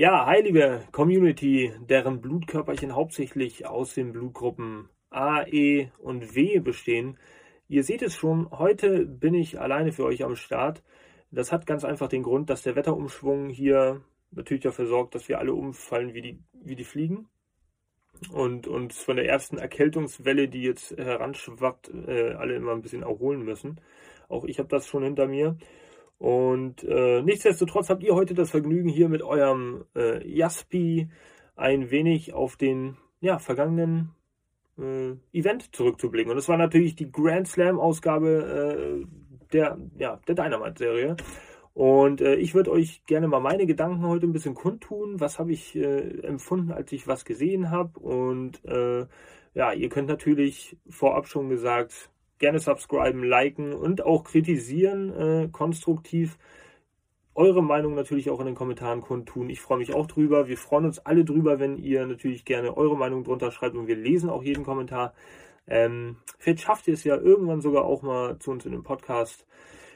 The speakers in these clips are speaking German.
Ja, hi liebe Community, deren Blutkörperchen hauptsächlich aus den Blutgruppen A, E und W bestehen. Ihr seht es schon, heute bin ich alleine für euch am Start. Das hat ganz einfach den Grund, dass der Wetterumschwung hier natürlich dafür sorgt, dass wir alle umfallen wie die, wie die Fliegen. Und uns von der ersten Erkältungswelle, die jetzt heranschwappt, äh, alle immer ein bisschen erholen müssen. Auch ich habe das schon hinter mir. Und äh, nichtsdestotrotz habt ihr heute das Vergnügen, hier mit eurem äh, Jaspi ein wenig auf den ja, vergangenen äh, Event zurückzublicken. Und es war natürlich die Grand Slam-Ausgabe äh, der, ja, der Dynamite-Serie. Und äh, ich würde euch gerne mal meine Gedanken heute ein bisschen kundtun. Was habe ich äh, empfunden, als ich was gesehen habe? Und ja, ihr könnt natürlich vorab schon gesagt gerne subscriben, liken und auch kritisieren äh, konstruktiv. Eure Meinung natürlich auch in den Kommentaren kundtun. Ich freue mich auch drüber. Wir freuen uns alle drüber, wenn ihr natürlich gerne eure Meinung drunter schreibt und wir lesen auch jeden Kommentar. Ähm, vielleicht schafft ihr es ja irgendwann sogar auch mal zu uns in den Podcast.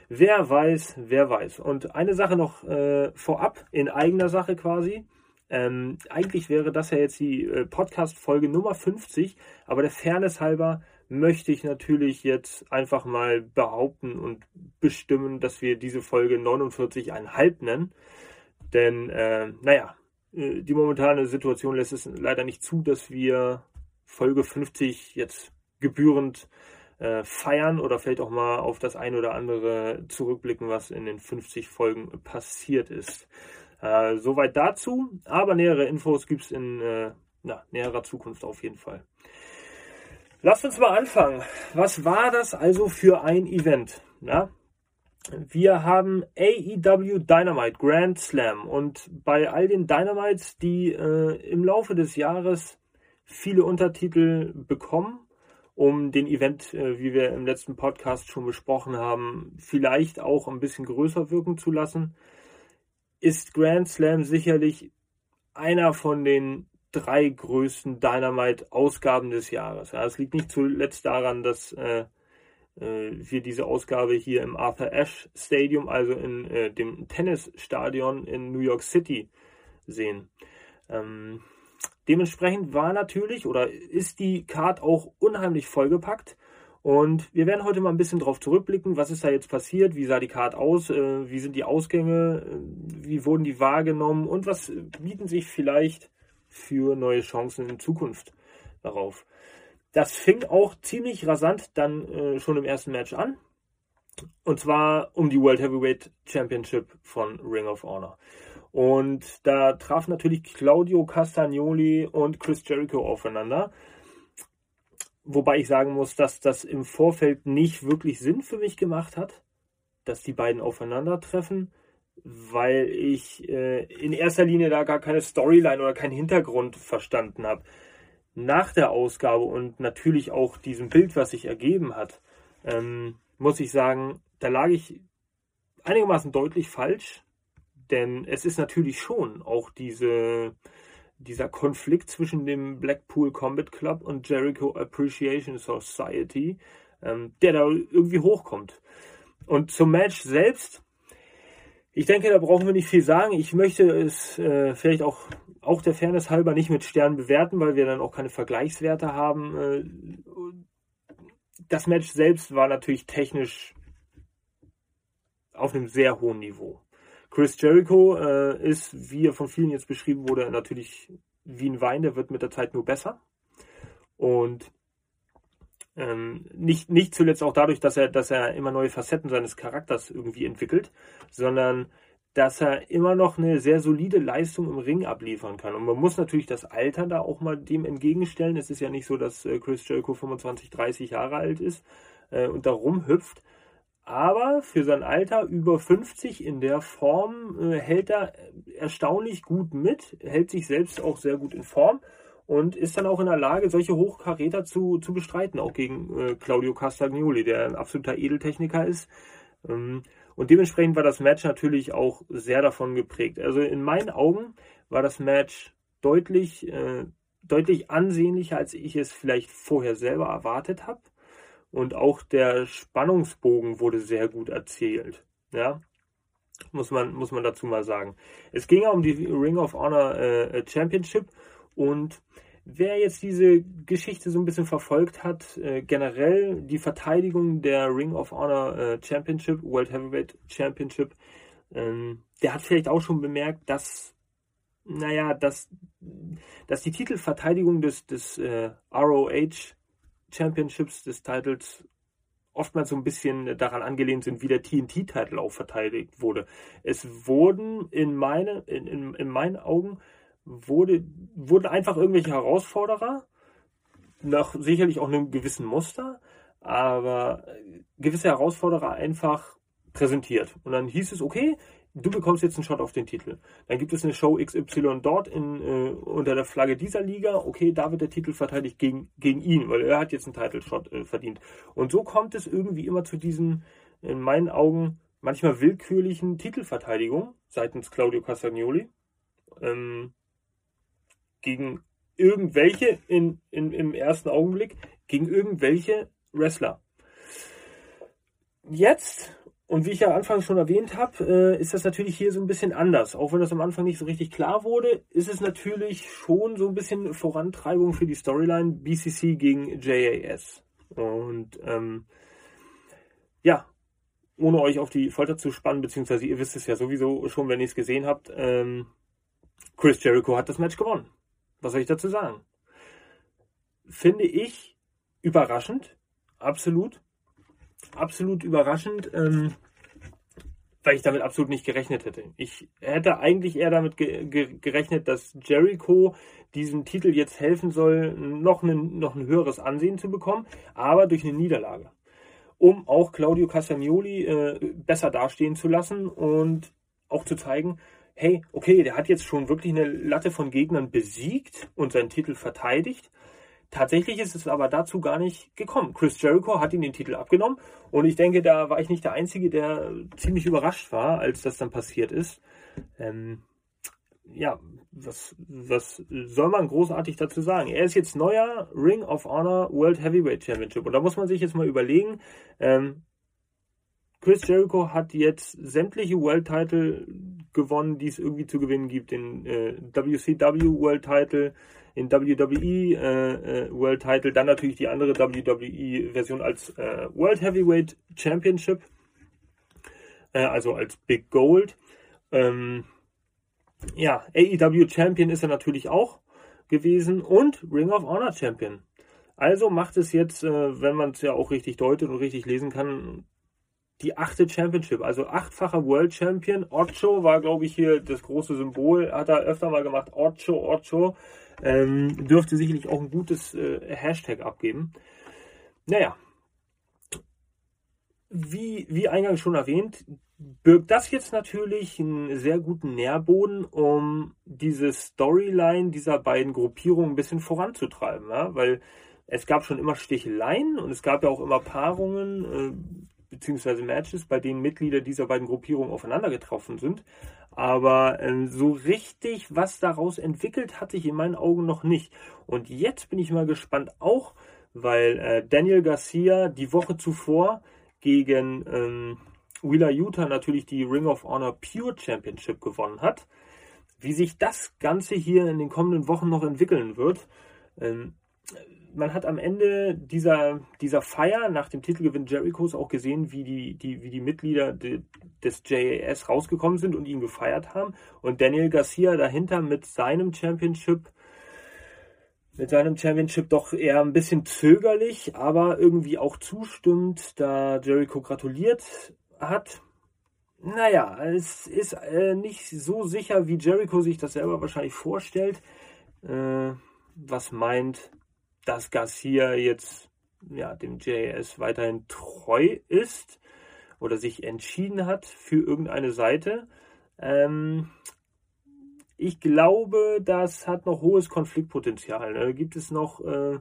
Wer weiß, wer weiß. Und eine Sache noch äh, vorab, in eigener Sache quasi. Ähm, eigentlich wäre das ja jetzt die äh, Podcast-Folge Nummer 50, aber der Fairness halber möchte ich natürlich jetzt einfach mal behaupten und bestimmen, dass wir diese Folge 49,5 nennen. Denn, äh, naja, äh, die momentane Situation lässt es leider nicht zu, dass wir Folge 50 jetzt gebührend äh, feiern oder vielleicht auch mal auf das ein oder andere zurückblicken, was in den 50 Folgen passiert ist. Äh, soweit dazu, aber nähere Infos gibt es in äh, na, näherer Zukunft auf jeden Fall. Lasst uns mal anfangen. Was war das also für ein Event? Ja? Wir haben AEW Dynamite Grand Slam und bei all den Dynamites, die äh, im Laufe des Jahres viele Untertitel bekommen, um den Event, äh, wie wir im letzten Podcast schon besprochen haben, vielleicht auch ein bisschen größer wirken zu lassen, ist Grand Slam sicherlich einer von den drei größten Dynamite-Ausgaben des Jahres. Ja, es liegt nicht zuletzt daran, dass äh, äh, wir diese Ausgabe hier im Arthur Ashe Stadium, also in äh, dem Tennisstadion in New York City, sehen. Ähm, dementsprechend war natürlich oder ist die Card auch unheimlich vollgepackt. Und wir werden heute mal ein bisschen darauf zurückblicken, was ist da jetzt passiert, wie sah die Card aus, äh, wie sind die Ausgänge, äh, wie wurden die wahrgenommen und was bieten sich vielleicht für neue Chancen in Zukunft darauf. Das fing auch ziemlich rasant dann äh, schon im ersten Match an. Und zwar um die World Heavyweight Championship von Ring of Honor. Und da traf natürlich Claudio Castagnoli und Chris Jericho aufeinander. Wobei ich sagen muss, dass das im Vorfeld nicht wirklich Sinn für mich gemacht hat, dass die beiden aufeinandertreffen weil ich äh, in erster Linie da gar keine Storyline oder keinen Hintergrund verstanden habe. Nach der Ausgabe und natürlich auch diesem Bild, was sich ergeben hat, ähm, muss ich sagen, da lag ich einigermaßen deutlich falsch, denn es ist natürlich schon auch diese, dieser Konflikt zwischen dem Blackpool Combat Club und Jericho Appreciation Society, ähm, der da irgendwie hochkommt. Und zum Match selbst, ich denke, da brauchen wir nicht viel sagen. Ich möchte es äh, vielleicht auch, auch der Fairness halber nicht mit Sternen bewerten, weil wir dann auch keine Vergleichswerte haben. Äh, das Match selbst war natürlich technisch auf einem sehr hohen Niveau. Chris Jericho äh, ist, wie er von vielen jetzt beschrieben wurde, natürlich wie ein Wein, der wird mit der Zeit nur besser. Und ähm, nicht, nicht zuletzt auch dadurch, dass er, dass er immer neue Facetten seines Charakters irgendwie entwickelt, sondern dass er immer noch eine sehr solide Leistung im Ring abliefern kann. Und man muss natürlich das Alter da auch mal dem entgegenstellen. Es ist ja nicht so, dass äh, Chris Jericho 25, 30 Jahre alt ist äh, und da rumhüpft. Aber für sein Alter über 50 in der Form äh, hält er erstaunlich gut mit, hält sich selbst auch sehr gut in Form und ist dann auch in der Lage, solche Hochkaräter zu, zu bestreiten, auch gegen äh, Claudio Castagnoli, der ein absoluter Edeltechniker ist. Ähm, und dementsprechend war das Match natürlich auch sehr davon geprägt. Also in meinen Augen war das Match deutlich, äh, deutlich ansehnlicher, als ich es vielleicht vorher selber erwartet habe. Und auch der Spannungsbogen wurde sehr gut erzählt. Ja. Muss man, muss man dazu mal sagen. Es ging ja um die Ring of Honor äh, Championship und wer jetzt diese Geschichte so ein bisschen verfolgt hat, äh, generell die Verteidigung der Ring of Honor äh, Championship, World Heavyweight Championship, ähm, der hat vielleicht auch schon bemerkt, dass, naja, dass, dass die Titelverteidigung des, des äh, ROH Championships, des Titles, oftmals so ein bisschen daran angelehnt sind, wie der TNT-Titel auch verteidigt wurde. Es wurden in, meine, in, in, in meinen Augen wurde, wurden einfach irgendwelche Herausforderer, nach sicherlich auch einem gewissen Muster, aber gewisse Herausforderer einfach präsentiert. Und dann hieß es, okay, du bekommst jetzt einen Shot auf den Titel. Dann gibt es eine Show XY dort in, äh, unter der Flagge dieser Liga. Okay, da wird der Titel verteidigt gegen, gegen ihn, weil er hat jetzt einen Title Shot äh, verdient. Und so kommt es irgendwie immer zu diesen, in meinen Augen, manchmal willkürlichen Titelverteidigungen seitens Claudio Castagnoli. Ähm, gegen irgendwelche in, in, im ersten Augenblick, gegen irgendwelche Wrestler. Jetzt und wie ich ja anfangs schon erwähnt habe, äh, ist das natürlich hier so ein bisschen anders. Auch wenn das am Anfang nicht so richtig klar wurde, ist es natürlich schon so ein bisschen Vorantreibung für die Storyline BCC gegen JAS. Und ähm, ja, ohne euch auf die Folter zu spannen, beziehungsweise ihr wisst es ja sowieso schon, wenn ihr es gesehen habt, ähm, Chris Jericho hat das Match gewonnen. Was soll ich dazu sagen? Finde ich überraschend, absolut absolut überraschend, ähm, weil ich damit absolut nicht gerechnet hätte. Ich hätte eigentlich eher damit ge ge gerechnet, dass Jericho diesem Titel jetzt helfen soll, noch, ein, noch ein höheres Ansehen zu bekommen, aber durch eine Niederlage. Um auch Claudio Castagnoli äh, besser dastehen zu lassen und auch zu zeigen, hey, okay, der hat jetzt schon wirklich eine Latte von Gegnern besiegt und seinen Titel verteidigt. Tatsächlich ist es aber dazu gar nicht gekommen. Chris Jericho hat ihm den Titel abgenommen und ich denke, da war ich nicht der Einzige, der ziemlich überrascht war, als das dann passiert ist. Ähm, ja, was, was soll man großartig dazu sagen? Er ist jetzt neuer Ring of Honor World Heavyweight Championship und da muss man sich jetzt mal überlegen, ähm, Chris Jericho hat jetzt sämtliche World Title gewonnen, die es irgendwie zu gewinnen gibt. Den äh, WCW World Title, in WWE äh, äh, World Title, dann natürlich die andere WWE-Version als äh, World Heavyweight Championship, äh, also als Big Gold. Ähm, ja, AEW Champion ist er natürlich auch gewesen und Ring of Honor Champion. Also macht es jetzt, äh, wenn man es ja auch richtig deutet und richtig lesen kann, die achte Championship, also achtfacher World Champion. Ocho war, glaube ich, hier das große Symbol, hat er öfter mal gemacht. Ocho, Ocho. Ähm, dürfte sicherlich auch ein gutes äh, Hashtag abgeben. Naja, wie, wie eingangs schon erwähnt, birgt das jetzt natürlich einen sehr guten Nährboden, um diese Storyline dieser beiden Gruppierungen ein bisschen voranzutreiben. Ja? Weil es gab schon immer Sticheleien und es gab ja auch immer Paarungen, äh, beziehungsweise Matches, bei denen Mitglieder dieser beiden Gruppierungen aufeinander getroffen sind. Aber äh, so richtig, was daraus entwickelt, hatte ich in meinen Augen noch nicht. Und jetzt bin ich mal gespannt auch, weil äh, Daniel Garcia die Woche zuvor gegen ähm, Wheeler Utah natürlich die Ring of Honor Pure Championship gewonnen hat. Wie sich das Ganze hier in den kommenden Wochen noch entwickeln wird. Ähm, man hat am Ende dieser, dieser Feier nach dem Titelgewinn Jerichos auch gesehen, wie die, die, wie die Mitglieder de, des JAS rausgekommen sind und ihn gefeiert haben. Und Daniel Garcia dahinter mit seinem Championship, mit seinem Championship doch eher ein bisschen zögerlich, aber irgendwie auch zustimmt, da Jericho gratuliert hat. Naja, es ist äh, nicht so sicher, wie Jericho sich das selber wahrscheinlich vorstellt. Äh, was meint, dass Garcia jetzt ja, dem JS weiterhin treu ist oder sich entschieden hat für irgendeine Seite. Ähm, ich glaube, das hat noch hohes Konfliktpotenzial. Da gibt es noch äh,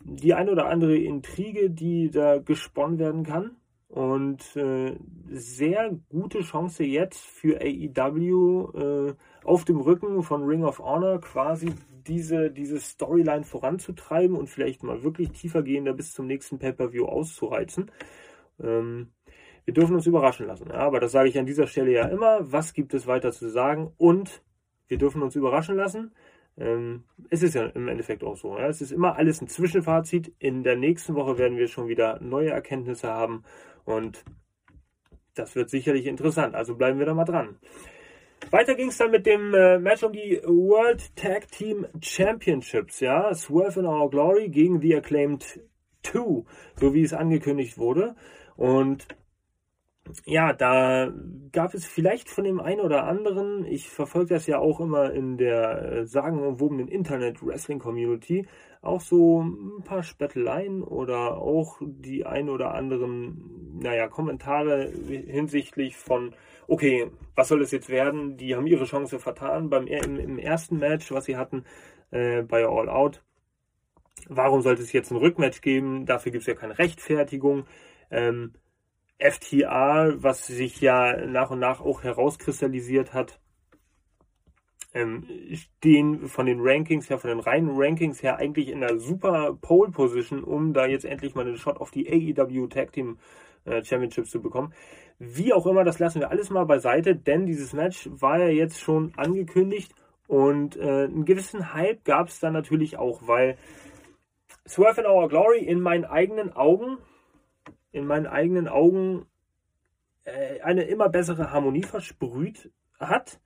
die ein oder andere Intrige, die da gesponnen werden kann. Und äh, sehr gute Chance jetzt für AEW äh, auf dem Rücken von Ring of Honor quasi diese, diese Storyline voranzutreiben und vielleicht mal wirklich tiefer gehender bis zum nächsten Pay-Per-View auszureizen. Ähm, wir dürfen uns überraschen lassen. Ja, aber das sage ich an dieser Stelle ja immer. Was gibt es weiter zu sagen? Und wir dürfen uns überraschen lassen. Ähm, es ist ja im Endeffekt auch so. Ja. Es ist immer alles ein Zwischenfazit. In der nächsten Woche werden wir schon wieder neue Erkenntnisse haben und das wird sicherlich interessant. Also bleiben wir da mal dran. Weiter ging es dann mit dem äh, Match um die World Tag Team Championships. Ja, Swerve in Our Glory gegen The Acclaimed 2, so wie es angekündigt wurde. Und ja, da gab es vielleicht von dem einen oder anderen, ich verfolge das ja auch immer in der äh, sagenumwobenen Internet-Wrestling-Community, auch so ein paar Spetteleien oder auch die ein oder anderen, naja, Kommentare hinsichtlich von, okay, was soll es jetzt werden? Die haben ihre Chance vertan beim im, im ersten Match, was sie hatten äh, bei All Out. Warum sollte es jetzt ein Rückmatch geben? Dafür gibt es ja keine Rechtfertigung. Ähm, FTA, was sich ja nach und nach auch herauskristallisiert hat, ähm, stehen von den Rankings her, von den reinen Rankings her eigentlich in einer super Pole Position, um da jetzt endlich mal einen Shot auf die AEW Tag Team Championships zu bekommen. Wie auch immer, das lassen wir alles mal beiseite, denn dieses Match war ja jetzt schon angekündigt und äh, einen gewissen Hype gab es da natürlich auch, weil Swerve in Our Glory in meinen eigenen Augen in meinen eigenen Augen äh, eine immer bessere Harmonie versprüht hat.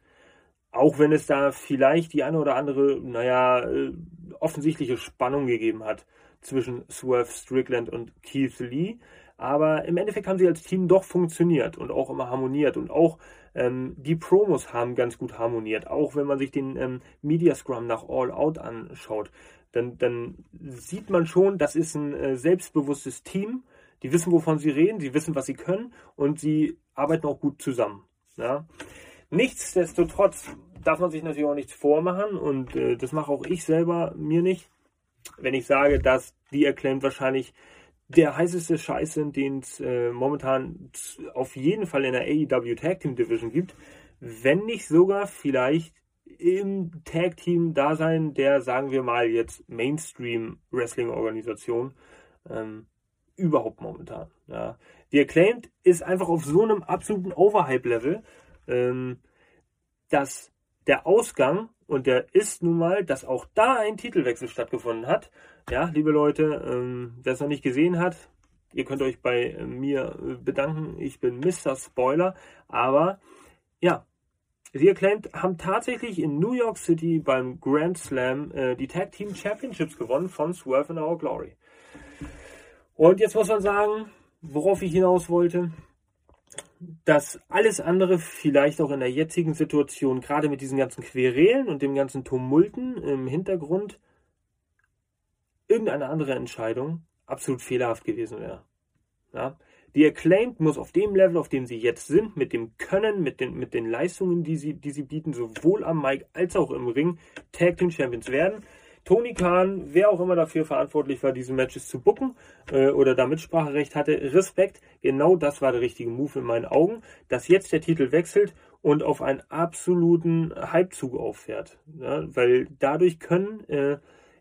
Auch wenn es da vielleicht die eine oder andere, naja, äh, offensichtliche Spannung gegeben hat zwischen Swerve Strickland und Keith Lee. Aber im Endeffekt haben sie als Team doch funktioniert und auch immer harmoniert. Und auch ähm, die Promos haben ganz gut harmoniert. Auch wenn man sich den ähm, Media Scrum nach All Out anschaut, dann, dann sieht man schon, das ist ein äh, selbstbewusstes Team die wissen, wovon sie reden, sie wissen, was sie können und sie arbeiten auch gut zusammen. Ja. Nichtsdestotrotz darf man sich natürlich auch nichts vormachen und äh, das mache auch ich selber mir nicht, wenn ich sage, dass die Acclaimed wahrscheinlich der heißeste Scheiß sind, den es äh, momentan auf jeden Fall in der AEW Tag Team Division gibt, wenn nicht sogar vielleicht im Tag Team Dasein der, sagen wir mal jetzt Mainstream Wrestling Organisation. Ähm, überhaupt momentan. Ja. Die Acclaimed ist einfach auf so einem absoluten Overhype-Level, ähm, dass der Ausgang, und der ist nun mal, dass auch da ein Titelwechsel stattgefunden hat. Ja, liebe Leute, ähm, wer es noch nicht gesehen hat, ihr könnt euch bei äh, mir äh, bedanken. Ich bin Mr. Spoiler, aber ja, The Acclaimed haben tatsächlich in New York City beim Grand Slam äh, die Tag Team Championships gewonnen von Swerve in Our Glory. Und jetzt muss man sagen, worauf ich hinaus wollte, dass alles andere vielleicht auch in der jetzigen Situation, gerade mit diesen ganzen Querelen und dem ganzen Tumulten im Hintergrund, irgendeine andere Entscheidung absolut fehlerhaft gewesen wäre. Ja? Die Acclaimed muss auf dem Level, auf dem sie jetzt sind, mit dem Können, mit den, mit den Leistungen, die sie, die sie bieten, sowohl am Mic als auch im Ring, Tag Team Champions werden. Tony Khan, wer auch immer dafür verantwortlich war, diese Matches zu bucken äh, oder da Mitspracherecht hatte, Respekt. Genau das war der richtige Move in meinen Augen, dass jetzt der Titel wechselt und auf einen absoluten Hypezug auffährt. Ja, weil dadurch können äh,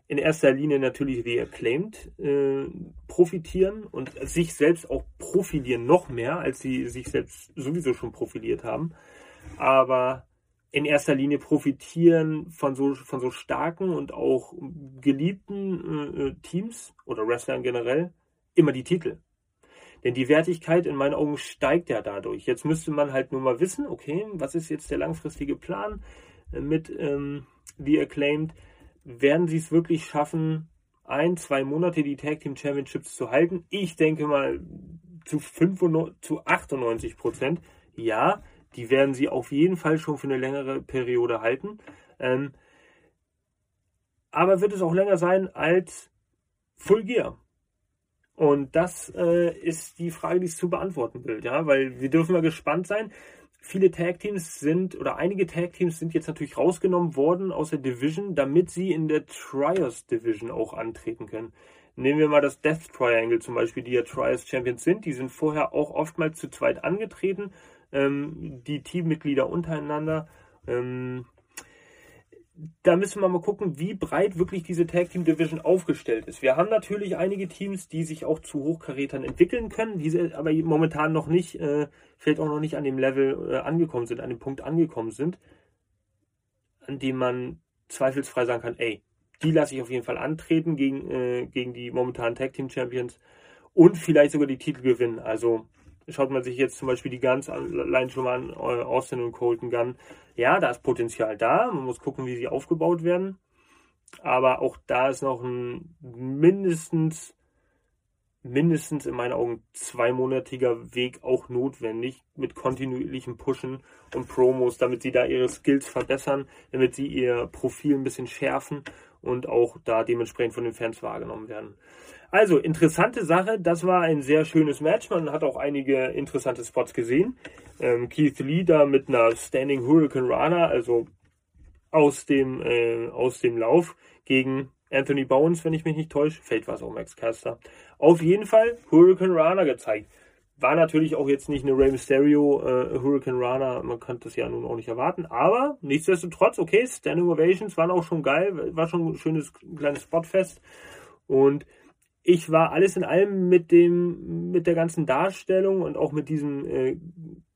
in erster Linie natürlich wie Acclaimed äh, profitieren und sich selbst auch profilieren noch mehr, als sie sich selbst sowieso schon profiliert haben. Aber in erster Linie profitieren von so, von so starken und auch geliebten äh, äh, Teams oder Wrestlern generell immer die Titel. Denn die Wertigkeit in meinen Augen steigt ja dadurch. Jetzt müsste man halt nur mal wissen, okay, was ist jetzt der langfristige Plan mit ähm, The Acclaimed? Werden sie es wirklich schaffen, ein, zwei Monate die Tag Team Championships zu halten? Ich denke mal zu, 95, zu 98 Prozent. Ja, die werden sie auf jeden Fall schon für eine längere Periode halten. Ähm, aber wird es auch länger sein als Full Gear? Und das äh, ist die Frage, die es zu beantworten gilt, ja, weil wir dürfen mal gespannt sein. Viele Tag Teams sind oder einige Tag Teams sind jetzt natürlich rausgenommen worden aus der Division, damit sie in der Trios Division auch antreten können. Nehmen wir mal das Death Triangle zum Beispiel, die ja Trios Champions sind. Die sind vorher auch oftmals zu zweit angetreten ähm, die Teammitglieder untereinander. Ähm, da müssen wir mal gucken, wie breit wirklich diese Tag Team Division aufgestellt ist. Wir haben natürlich einige Teams, die sich auch zu Hochkarätern entwickeln können, diese aber momentan noch nicht, äh, vielleicht auch noch nicht an dem Level äh, angekommen sind, an dem Punkt angekommen sind, an dem man zweifelsfrei sagen kann, ey, die lasse ich auf jeden Fall antreten gegen, äh, gegen die momentanen Tag Team Champions und vielleicht sogar die Titel gewinnen. Also schaut man sich jetzt zum Beispiel die Guns allein schon mal an, äh, Austin und Colton Gunn. Ja, da ist Potenzial da. Man muss gucken, wie sie aufgebaut werden. Aber auch da ist noch ein mindestens, mindestens in meinen Augen zweimonatiger Weg auch notwendig mit kontinuierlichem Pushen und Promos, damit sie da ihre Skills verbessern, damit sie ihr Profil ein bisschen schärfen und auch da dementsprechend von den Fans wahrgenommen werden. Also, interessante Sache. Das war ein sehr schönes Match. Man hat auch einige interessante Spots gesehen. Ähm, Keith Lee da mit einer Standing Hurricane Runner, also aus dem, äh, aus dem Lauf gegen Anthony Bones, wenn ich mich nicht täusche. Fällt was auch Max Caster. Auf jeden Fall Hurricane Runner gezeigt. War natürlich auch jetzt nicht eine Rey Mysterio äh, Hurricane Runner, man kann das ja nun auch nicht erwarten, aber nichtsdestotrotz, okay, Standing Ovations waren auch schon geil, war schon ein schönes kleines Spotfest und ich war alles in allem mit dem, mit der ganzen Darstellung und auch mit diesem äh,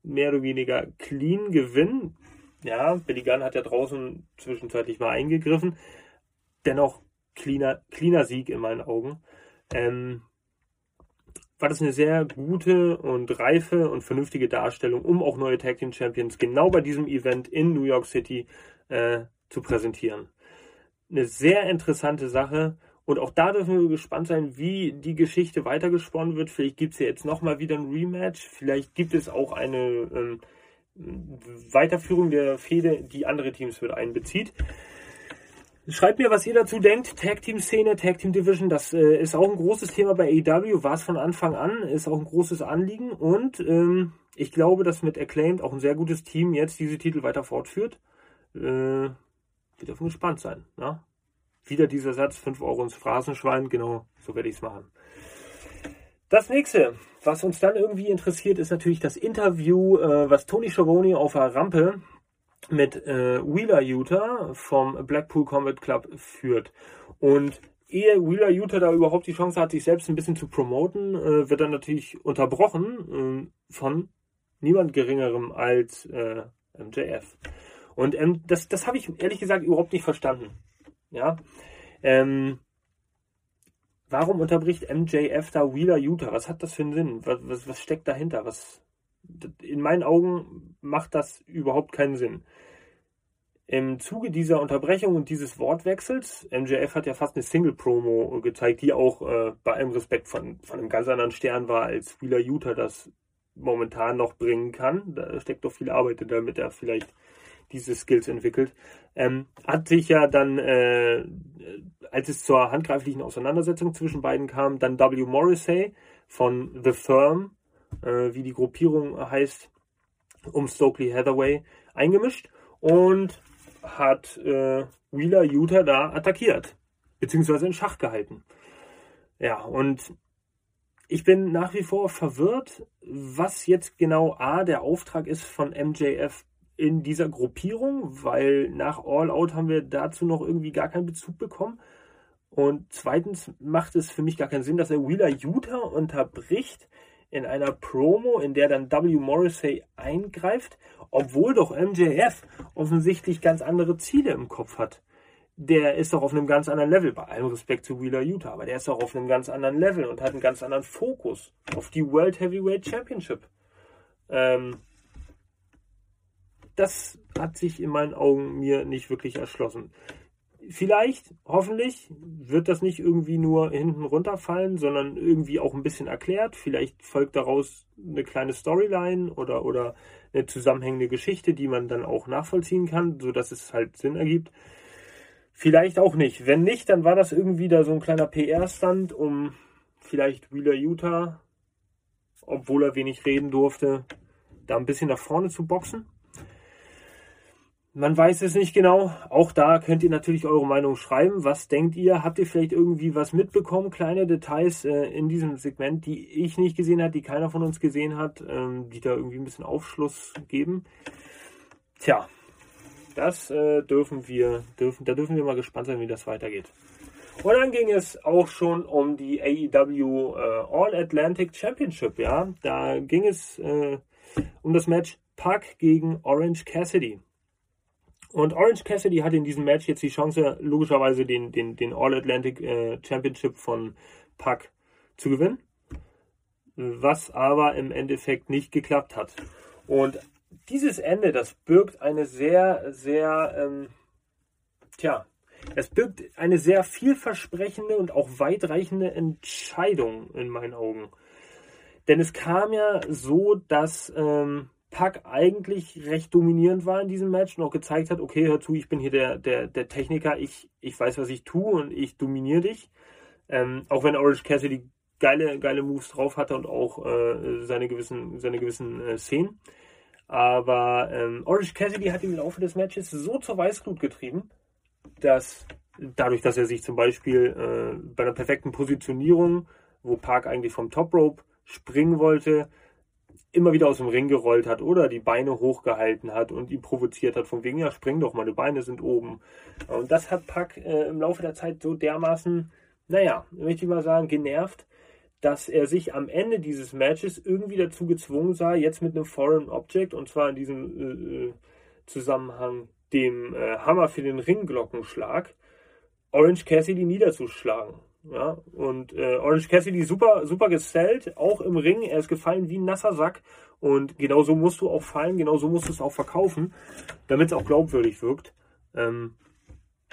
mehr oder weniger clean Gewinn. Ja, Billy Gunn hat ja draußen zwischenzeitlich mal eingegriffen. Dennoch cleaner, cleaner Sieg in meinen Augen. Ähm, war das eine sehr gute und reife und vernünftige Darstellung, um auch neue Tag Team Champions genau bei diesem Event in New York City äh, zu präsentieren. Eine sehr interessante Sache und auch da dürfen wir gespannt sein, wie die Geschichte weitergesponnen wird. Vielleicht gibt es ja jetzt nochmal wieder ein Rematch. Vielleicht gibt es auch eine ähm, Weiterführung der Fehde, die andere Teams mit einbezieht. Schreibt mir, was ihr dazu denkt. Tag Team Szene, Tag Team Division, das äh, ist auch ein großes Thema bei AEW, war es von Anfang an, ist auch ein großes Anliegen und ähm, ich glaube, dass mit Acclaimed auch ein sehr gutes Team jetzt diese Titel weiter fortführt. Äh, wir dürfen gespannt sein. Ja? Wieder dieser Satz, 5 Euro ins Phrasenschwein, genau, so werde ich es machen. Das nächste, was uns dann irgendwie interessiert, ist natürlich das Interview, äh, was Tony Schiavone auf der Rampe mit äh, Wheeler Utah vom Blackpool Combat Club führt. Und ehe Wheeler Utah da überhaupt die Chance hat, sich selbst ein bisschen zu promoten, äh, wird er natürlich unterbrochen äh, von niemand Geringerem als äh, MJF. Und ähm, das, das habe ich ehrlich gesagt überhaupt nicht verstanden. Ja. Ähm, warum unterbricht MJF da Wheeler Utah? Was hat das für einen Sinn? Was, was, was steckt dahinter? Was, in meinen Augen macht das überhaupt keinen Sinn. Im Zuge dieser Unterbrechung und dieses Wortwechsels, MJF hat ja fast eine Single-Promo gezeigt, die auch äh, bei allem Respekt von, von einem ganz anderen Stern war, als Wheeler Utah das momentan noch bringen kann. Da steckt doch viel Arbeit hinter, damit er vielleicht diese Skills entwickelt. Ähm, hat sich ja dann, äh, als es zur handgreiflichen Auseinandersetzung zwischen beiden kam, dann W. Morrissey von The Firm, äh, wie die Gruppierung heißt, um Stokely Hathaway eingemischt und hat äh, Wheeler Utah da attackiert, beziehungsweise in Schach gehalten. Ja, und ich bin nach wie vor verwirrt, was jetzt genau A, der Auftrag ist von MJF in dieser Gruppierung, weil nach All Out haben wir dazu noch irgendwie gar keinen Bezug bekommen. Und zweitens macht es für mich gar keinen Sinn, dass er Wheeler Utah unterbricht in einer Promo, in der dann W. Morrissey eingreift, obwohl doch MJF offensichtlich ganz andere Ziele im Kopf hat. Der ist doch auf einem ganz anderen Level, bei allem Respekt zu Wheeler Utah, aber der ist doch auf einem ganz anderen Level und hat einen ganz anderen Fokus auf die World Heavyweight Championship. Ähm, das hat sich in meinen Augen mir nicht wirklich erschlossen. Vielleicht, hoffentlich, wird das nicht irgendwie nur hinten runterfallen, sondern irgendwie auch ein bisschen erklärt. Vielleicht folgt daraus eine kleine Storyline oder, oder eine zusammenhängende Geschichte, die man dann auch nachvollziehen kann, sodass es halt Sinn ergibt. Vielleicht auch nicht. Wenn nicht, dann war das irgendwie da so ein kleiner PR-Stand, um vielleicht Wheeler Utah, obwohl er wenig reden durfte, da ein bisschen nach vorne zu boxen. Man weiß es nicht genau. Auch da könnt ihr natürlich eure Meinung schreiben. Was denkt ihr? Habt ihr vielleicht irgendwie was mitbekommen? Kleine Details äh, in diesem Segment, die ich nicht gesehen habe, die keiner von uns gesehen hat, ähm, die da irgendwie ein bisschen Aufschluss geben. Tja, Das äh, dürfen wir, dürfen, da dürfen wir mal gespannt sein, wie das weitergeht. Und dann ging es auch schon um die AEW äh, All Atlantic Championship. Ja, da ging es äh, um das Match Pack gegen Orange Cassidy. Und Orange Cassidy hatte in diesem Match jetzt die Chance, logischerweise den, den, den All Atlantic äh, Championship von Pack zu gewinnen. Was aber im Endeffekt nicht geklappt hat. Und dieses Ende, das birgt eine sehr, sehr, ähm, tja, es birgt eine sehr vielversprechende und auch weitreichende Entscheidung in meinen Augen. Denn es kam ja so, dass ähm, Pack eigentlich recht dominierend war in diesem Match und auch gezeigt hat, okay, hör zu, ich bin hier der, der, der Techniker, ich, ich weiß, was ich tue und ich dominiere dich. Ähm, auch wenn Orange Cassidy geile, geile Moves drauf hatte und auch äh, seine gewissen, seine gewissen äh, Szenen. Aber ähm, Orange Cassidy hat im Laufe des Matches so zur Weißglut getrieben, dass dadurch, dass er sich zum Beispiel äh, bei einer perfekten Positionierung, wo Park eigentlich vom Top Rope springen wollte, immer wieder aus dem Ring gerollt hat oder die Beine hochgehalten hat und ihn provoziert hat, von wegen, ja, spring doch, meine Beine sind oben. Und das hat Pack äh, im Laufe der Zeit so dermaßen, naja, möchte ich mal sagen, genervt, dass er sich am Ende dieses Matches irgendwie dazu gezwungen sah, jetzt mit einem Foreign Object, und zwar in diesem äh, äh, Zusammenhang dem äh, Hammer für den Ringglockenschlag, Orange Cassidy niederzuschlagen. Ja, und äh, Orange Cassidy super, super gestellt, auch im Ring. Er ist gefallen wie ein nasser Sack. Und genauso musst du auch fallen, genauso musst du es auch verkaufen, damit es auch glaubwürdig wirkt. Ähm,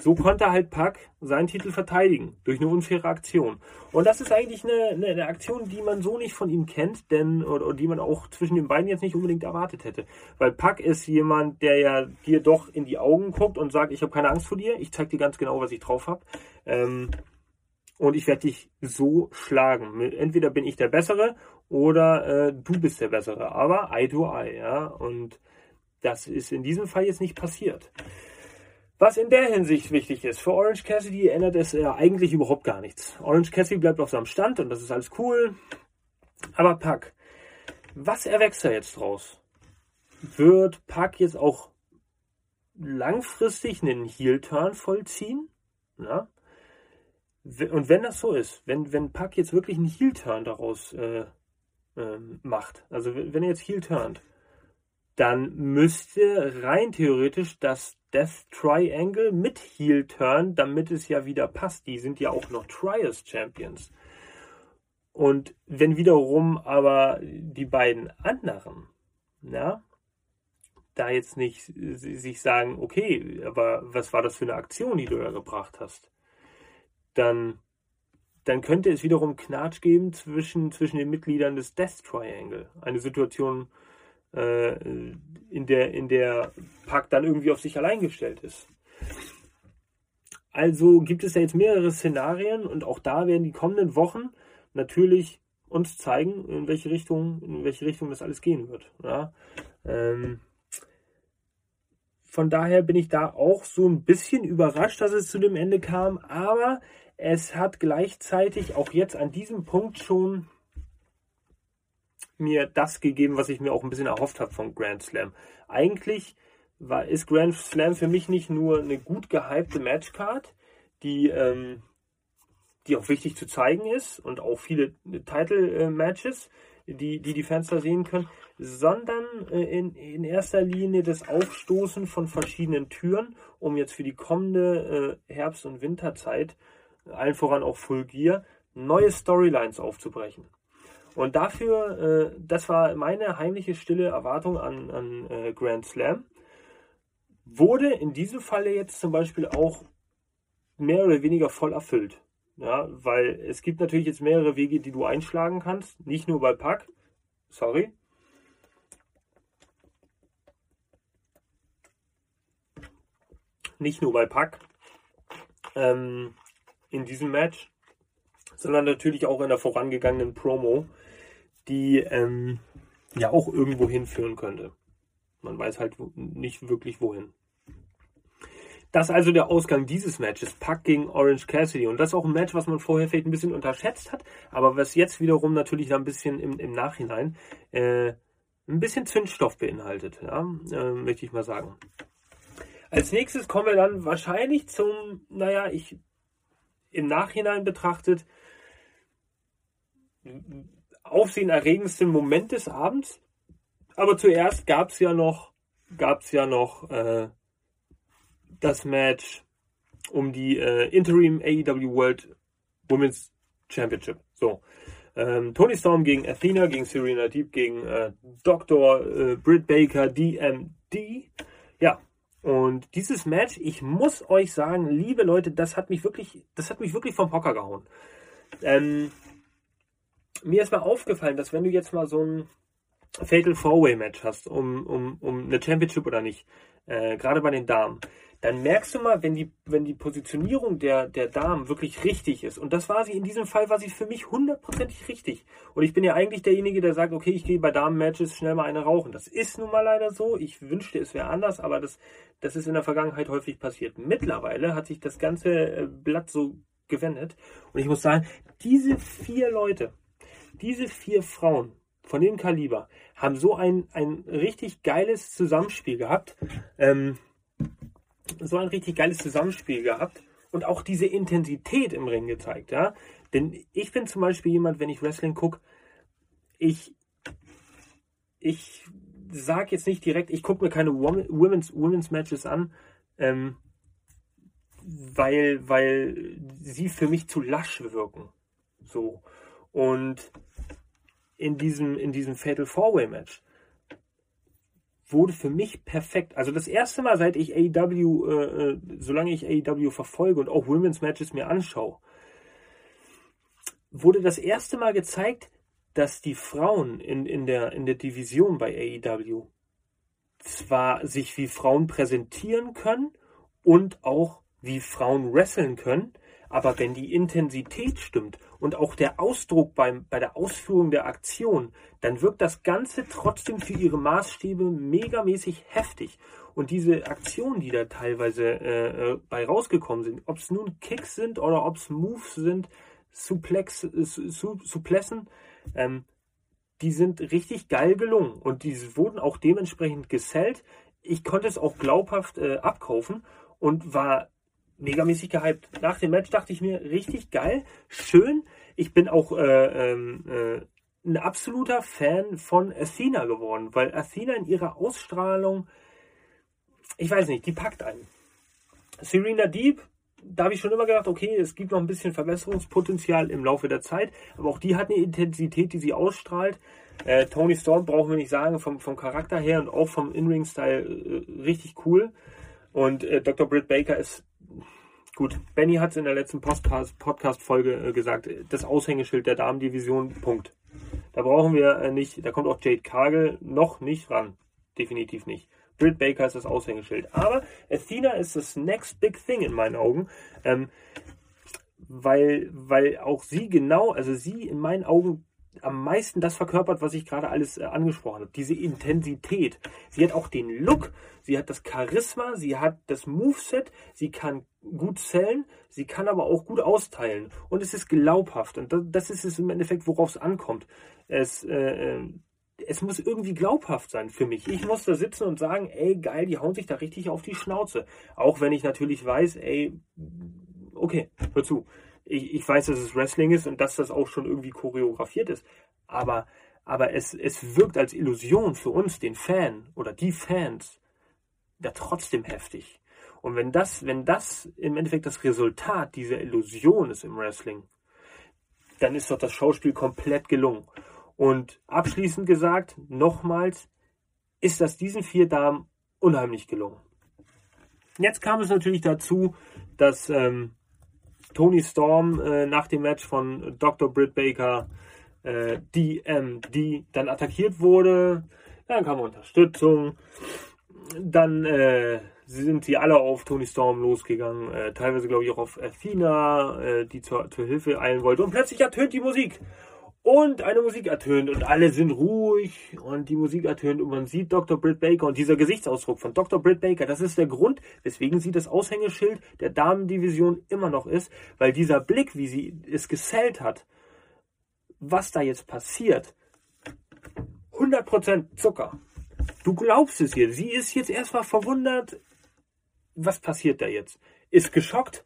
so konnte halt Pack seinen Titel verteidigen durch eine unfaire Aktion. Und das ist eigentlich eine, eine, eine Aktion, die man so nicht von ihm kennt, denn oder, oder, die man auch zwischen den beiden jetzt nicht unbedingt erwartet hätte. Weil Pack ist jemand, der ja dir doch in die Augen guckt und sagt, ich habe keine Angst vor dir, ich zeig dir ganz genau, was ich drauf habe. Ähm, und ich werde dich so schlagen. Entweder bin ich der Bessere oder äh, du bist der Bessere. Aber Eye to Eye, ja. Und das ist in diesem Fall jetzt nicht passiert. Was in der Hinsicht wichtig ist, für Orange Cassidy ändert es äh, eigentlich überhaupt gar nichts. Orange Cassidy bleibt auf seinem Stand und das ist alles cool. Aber Pack, was erwächst da jetzt draus? Wird Pack jetzt auch langfristig einen Heel-Turn vollziehen? Ja? Und wenn das so ist, wenn, wenn Pack jetzt wirklich einen Heel-Turn daraus äh, äh, macht, also wenn er jetzt Heel turnt, dann müsste rein theoretisch das Death Triangle mit Heel Turn, damit es ja wieder passt. Die sind ja auch noch Trios Champions. Und wenn wiederum aber die beiden anderen, ja, da jetzt nicht sich sagen, okay, aber was war das für eine Aktion, die du da gebracht hast, dann, dann könnte es wiederum Knatsch geben zwischen, zwischen den Mitgliedern des Death Triangle. Eine Situation, äh, in der, in der Park dann irgendwie auf sich allein gestellt ist. Also gibt es ja jetzt mehrere Szenarien und auch da werden die kommenden Wochen natürlich uns zeigen, in welche Richtung, in welche Richtung das alles gehen wird. Ja? Ähm, von daher bin ich da auch so ein bisschen überrascht, dass es zu dem Ende kam, aber es hat gleichzeitig auch jetzt an diesem Punkt schon mir das gegeben, was ich mir auch ein bisschen erhofft habe von Grand Slam. Eigentlich war, ist Grand Slam für mich nicht nur eine gut gehypte Matchcard, die, ähm, die auch wichtig zu zeigen ist und auch viele Title-Matches, die, die die Fans da sehen können, sondern äh, in, in erster Linie das Aufstoßen von verschiedenen Türen, um jetzt für die kommende äh, Herbst- und Winterzeit, allen voran auch Full Gear, neue Storylines aufzubrechen. Und dafür, äh, das war meine heimliche stille Erwartung an, an äh, Grand Slam, wurde in diesem Falle jetzt zum Beispiel auch mehr oder weniger voll erfüllt. Ja, weil es gibt natürlich jetzt mehrere Wege, die du einschlagen kannst, nicht nur bei Pack. Sorry. Nicht nur bei Pack ähm, in diesem Match, sondern natürlich auch in der vorangegangenen Promo die ähm, ja auch irgendwo hinführen könnte. Man weiß halt nicht wirklich wohin. Das ist also der Ausgang dieses Matches, Pack gegen Orange Cassidy. Und das ist auch ein Match, was man vorher vielleicht ein bisschen unterschätzt hat, aber was jetzt wiederum natürlich ein bisschen im, im Nachhinein äh, ein bisschen Zündstoff beinhaltet, ja, äh, möchte ich mal sagen. Als nächstes kommen wir dann wahrscheinlich zum, naja, ich im Nachhinein betrachtet, aufsehenerregendsten Moment des Abends. Aber zuerst gab es ja noch, gab's ja noch äh, das Match um die äh, Interim AEW World Women's Championship. So. Ähm, Tony Storm gegen Athena, gegen Serena Deep, gegen äh, Dr. Äh, Britt Baker, DMD. Ja, und dieses Match, ich muss euch sagen, liebe Leute, das hat mich wirklich, das hat mich wirklich vom Hocker gehauen. Ähm, mir ist mal aufgefallen, dass wenn du jetzt mal so ein Fatal Four-Way Match hast, um, um, um eine Championship oder nicht, äh, gerade bei den Damen, dann merkst du mal, wenn die, wenn die Positionierung der, der Damen wirklich richtig ist, und das war sie in diesem Fall, war sie für mich hundertprozentig richtig. Und ich bin ja eigentlich derjenige, der sagt, okay, ich gehe bei Damen-Matches schnell mal eine rauchen. Das ist nun mal leider so. Ich wünschte, es wäre anders, aber das, das ist in der Vergangenheit häufig passiert. Mittlerweile hat sich das ganze äh, Blatt so gewendet. Und ich muss sagen, diese vier Leute, diese vier Frauen von dem Kaliber haben so ein, ein richtig geiles Zusammenspiel gehabt. Ähm, so ein richtig geiles Zusammenspiel gehabt und auch diese Intensität im Ring gezeigt, ja. Denn ich bin zum Beispiel jemand, wenn ich Wrestling gucke, ich, ich sag jetzt nicht direkt, ich gucke mir keine Women's, Women's Matches an, ähm, weil, weil sie für mich zu lasch wirken. So. Und in diesem, in diesem Fatal Four-Way Match wurde für mich perfekt. Also das erste Mal, seit ich AEW, äh, äh solange ich AEW verfolge und auch Women's Matches mir anschaue, wurde das erste Mal gezeigt, dass die Frauen in, in, der, in der Division bei AEW zwar sich wie Frauen präsentieren können und auch wie Frauen wresteln können, aber wenn die Intensität stimmt und auch der Ausdruck beim, bei der Ausführung der Aktion, dann wirkt das Ganze trotzdem für ihre Maßstäbe megamäßig heftig. Und diese Aktionen, die da teilweise äh, äh bei rausgekommen sind, ob es nun Kicks sind oder ob es Moves sind, Suplex, äh, su, Suplessen, ähm, die sind richtig geil gelungen. Und die wurden auch dementsprechend gesellt. Ich konnte es auch glaubhaft äh, abkaufen und war megamäßig gehypt. Nach dem Match dachte ich mir, richtig geil, schön. Ich bin auch äh, ähm, äh, ein absoluter Fan von Athena geworden, weil Athena in ihrer Ausstrahlung, ich weiß nicht, die packt einen. Serena Deep, da habe ich schon immer gedacht, okay, es gibt noch ein bisschen Verbesserungspotenzial im Laufe der Zeit, aber auch die hat eine Intensität, die sie ausstrahlt. Äh, Tony Storm brauchen wir nicht sagen, vom, vom Charakter her und auch vom In-Ring-Style äh, richtig cool. Und äh, Dr. Britt Baker ist Gut, Benny hat es in der letzten Podcast-Folge äh, gesagt, das Aushängeschild der Damendivision, Punkt. Da brauchen wir äh, nicht, da kommt auch Jade Cargill noch nicht ran. Definitiv nicht. Britt Baker ist das Aushängeschild. Aber Athena ist das next big thing in meinen Augen. Ähm, weil, weil auch sie genau, also sie in meinen Augen am meisten das verkörpert, was ich gerade alles äh, angesprochen habe. Diese Intensität. Sie hat auch den Look, sie hat das Charisma, sie hat das Moveset, sie kann gut zählen, sie kann aber auch gut austeilen. Und es ist glaubhaft. Und das, ist es im Endeffekt, worauf es ankommt. Es, äh, äh, es muss irgendwie glaubhaft sein für mich. Ich muss da sitzen und sagen, ey, geil, die hauen sich da richtig auf die Schnauze. Auch wenn ich natürlich weiß, ey, okay, hör zu ich, ich weiß, dass es Wrestling ist und dass das auch schon irgendwie choreografiert ist, aber, aber es, es wirkt als Illusion für uns, den Fan oder die Fans, ja trotzdem heftig. Und wenn das, wenn das im Endeffekt das Resultat dieser Illusion ist im Wrestling, dann ist doch das Schauspiel komplett gelungen. Und abschließend gesagt, nochmals, ist das diesen vier Damen unheimlich gelungen. Jetzt kam es natürlich dazu, dass ähm, Tony Storm äh, nach dem Match von Dr. Britt Baker äh, DMD dann attackiert wurde. Dann kam Unterstützung. Dann äh, sind sie alle auf Tony Storm losgegangen. Äh, teilweise glaube ich auch auf Athena, äh, die zur, zur Hilfe eilen wollte. Und plötzlich ertönt die Musik und eine Musik ertönt und alle sind ruhig und die Musik ertönt und man sieht Dr. Britt Baker und dieser Gesichtsausdruck von Dr. Britt Baker, das ist der Grund, weswegen sie das Aushängeschild der Damendivision immer noch ist, weil dieser Blick, wie sie es gesellt hat, was da jetzt passiert, 100% Zucker. Du glaubst es ihr. Sie ist jetzt erstmal verwundert, was passiert da jetzt? Ist geschockt,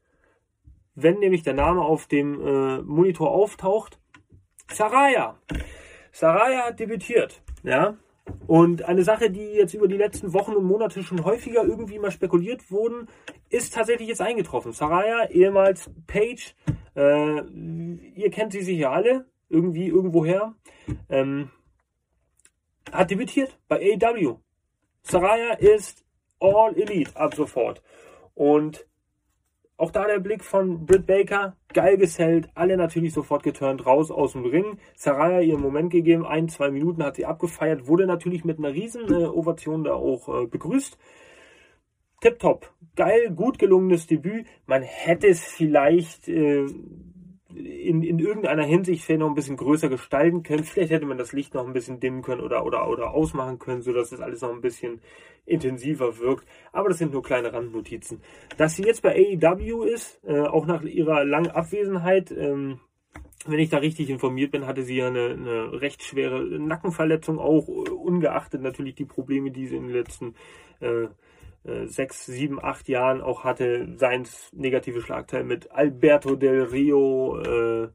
wenn nämlich der Name auf dem äh, Monitor auftaucht. Saraya. Saraya hat debütiert, ja. Und eine Sache, die jetzt über die letzten Wochen und Monate schon häufiger irgendwie mal spekuliert wurden, ist tatsächlich jetzt eingetroffen. Saraya, ehemals Paige, äh, ihr kennt sie sicher alle, irgendwie irgendwoher, ähm, hat debütiert bei AEW. Saraya ist All Elite ab sofort. Und auch da der Blick von Britt Baker, geil gesellt, alle natürlich sofort geturnt, raus aus dem Ring. Saraya ihren Moment gegeben, ein, zwei Minuten hat sie abgefeiert, wurde natürlich mit einer riesen äh, Ovation da auch äh, begrüßt. Tipptopp, geil, gut gelungenes Debüt. Man hätte es vielleicht äh, in, in irgendeiner Hinsicht vielleicht noch ein bisschen größer gestalten können. Vielleicht hätte man das Licht noch ein bisschen dimmen können oder, oder, oder ausmachen können, sodass das alles noch ein bisschen intensiver wirkt. Aber das sind nur kleine Randnotizen. Dass sie jetzt bei AEW ist, äh, auch nach ihrer langen Abwesenheit, ähm, wenn ich da richtig informiert bin, hatte sie ja eine, eine recht schwere Nackenverletzung auch, ungeachtet natürlich die Probleme, die sie in den letzten äh, äh, sechs, sieben, acht Jahren auch hatte, seins negative Schlagzeilen mit Alberto del Rio, äh,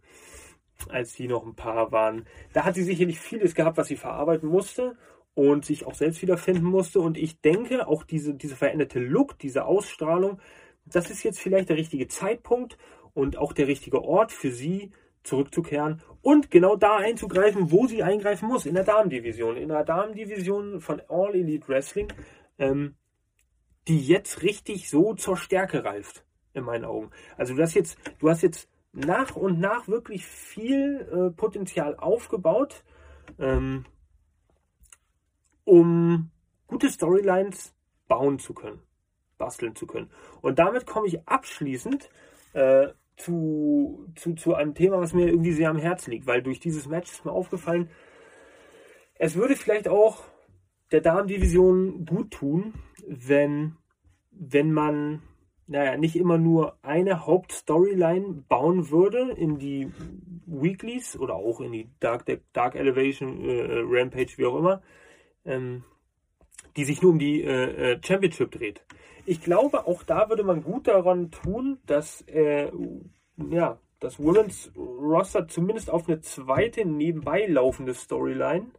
als die noch ein paar waren. Da hat sie sicherlich vieles gehabt, was sie verarbeiten musste und sich auch selbst wiederfinden musste. Und ich denke, auch diese, diese veränderte Look, diese Ausstrahlung, das ist jetzt vielleicht der richtige Zeitpunkt und auch der richtige Ort für sie zurückzukehren und genau da einzugreifen, wo sie eingreifen muss, in der Damendivision. In der Damendivision von All Elite Wrestling. Ähm, die jetzt richtig so zur Stärke reift, in meinen Augen. Also du hast jetzt, du hast jetzt nach und nach wirklich viel äh, Potenzial aufgebaut, ähm, um gute Storylines bauen zu können, basteln zu können. Und damit komme ich abschließend äh, zu, zu, zu einem Thema, was mir irgendwie sehr am Herzen liegt, weil durch dieses Match ist mir aufgefallen, es würde vielleicht auch der Damendivision gut tun, wenn wenn man, naja, nicht immer nur eine Hauptstoryline bauen würde in die Weeklies oder auch in die Dark, Dark Elevation, äh, Rampage, wie auch immer, ähm, die sich nur um die äh, äh, Championship dreht. Ich glaube, auch da würde man gut daran tun, dass äh, ja, das Women's Roster zumindest auf eine zweite nebenbei laufende Storyline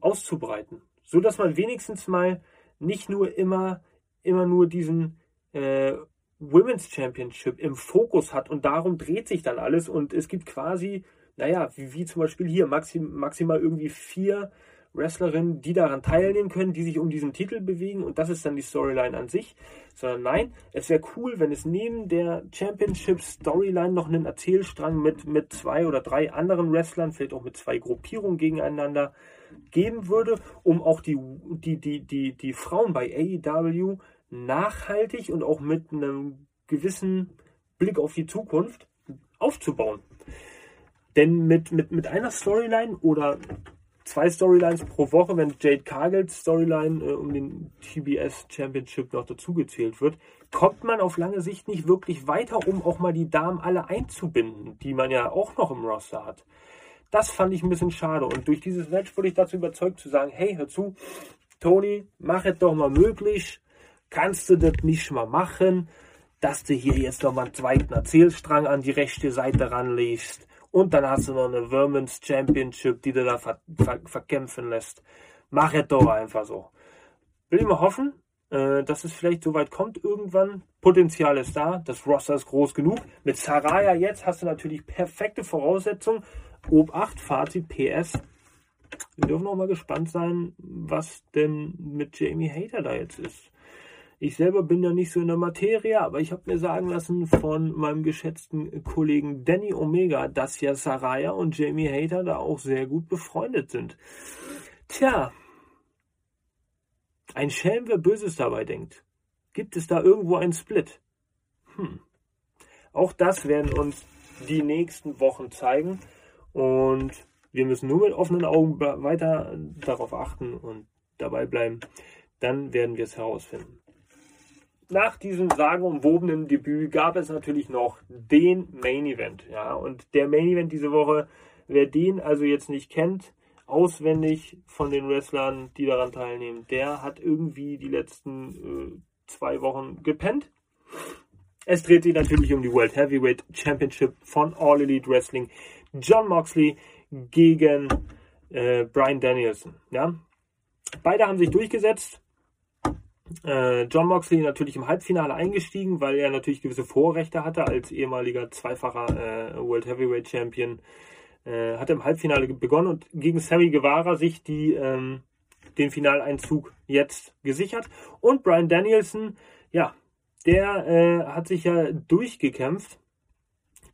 auszubreiten, so dass man wenigstens mal nicht nur immer immer nur diesen äh, Women's Championship im Fokus hat und darum dreht sich dann alles und es gibt quasi, naja, wie, wie zum Beispiel hier maxim, maximal irgendwie vier Wrestlerinnen, die daran teilnehmen können, die sich um diesen Titel bewegen und das ist dann die Storyline an sich. Sondern nein, es wäre cool, wenn es neben der Championship Storyline noch einen Erzählstrang mit, mit zwei oder drei anderen Wrestlern, vielleicht auch mit zwei Gruppierungen gegeneinander geben würde, um auch die, die, die, die, die Frauen bei AEW nachhaltig und auch mit einem gewissen Blick auf die Zukunft aufzubauen. Denn mit, mit, mit einer Storyline oder zwei Storylines pro Woche, wenn Jade Cargills Storyline äh, um den TBS Championship noch dazugezählt wird, kommt man auf lange Sicht nicht wirklich weiter, um auch mal die Damen alle einzubinden, die man ja auch noch im Roster hat. Das fand ich ein bisschen schade. Und durch dieses Match wurde ich dazu überzeugt zu sagen, hey, hör zu, Tony, mach es doch mal möglich kannst du das nicht mal machen, dass du hier jetzt noch mal einen zweiten Erzählstrang an die rechte Seite ranlegst und dann hast du noch eine Vermins Championship, die du da ver ver verkämpfen lässt. Mach es doch einfach so. Will ich mal hoffen, äh, dass es vielleicht so weit kommt irgendwann. Potenzial ist da, das Roster ist groß genug. Mit Saraya jetzt hast du natürlich perfekte Voraussetzungen. Obacht, Fazit, PS. Wir dürfen auch mal gespannt sein, was denn mit Jamie Hater da jetzt ist. Ich selber bin ja nicht so in der Materie, aber ich habe mir sagen lassen von meinem geschätzten Kollegen Danny Omega, dass ja Saraya und Jamie Hater da auch sehr gut befreundet sind. Tja, ein Schelm, wer Böses dabei denkt. Gibt es da irgendwo einen Split? Hm. Auch das werden uns die nächsten Wochen zeigen und wir müssen nur mit offenen Augen weiter darauf achten und dabei bleiben. Dann werden wir es herausfinden nach diesem sagenumwobenen Debüt gab es natürlich noch den Main Event. Ja, und der Main Event diese Woche, wer den also jetzt nicht kennt, auswendig von den Wrestlern, die daran teilnehmen, der hat irgendwie die letzten zwei Wochen gepennt. Es dreht sich natürlich um die World Heavyweight Championship von All Elite Wrestling. John Moxley gegen äh, Brian Danielson. Ja? Beide haben sich durchgesetzt. Äh, John Moxley natürlich im Halbfinale eingestiegen, weil er natürlich gewisse Vorrechte hatte als ehemaliger zweifacher äh, World Heavyweight Champion. Äh, hatte im Halbfinale begonnen und gegen Sammy Guevara sich die, ähm, den Finaleinzug jetzt gesichert. Und Brian Danielson, ja, der äh, hat sich ja durchgekämpft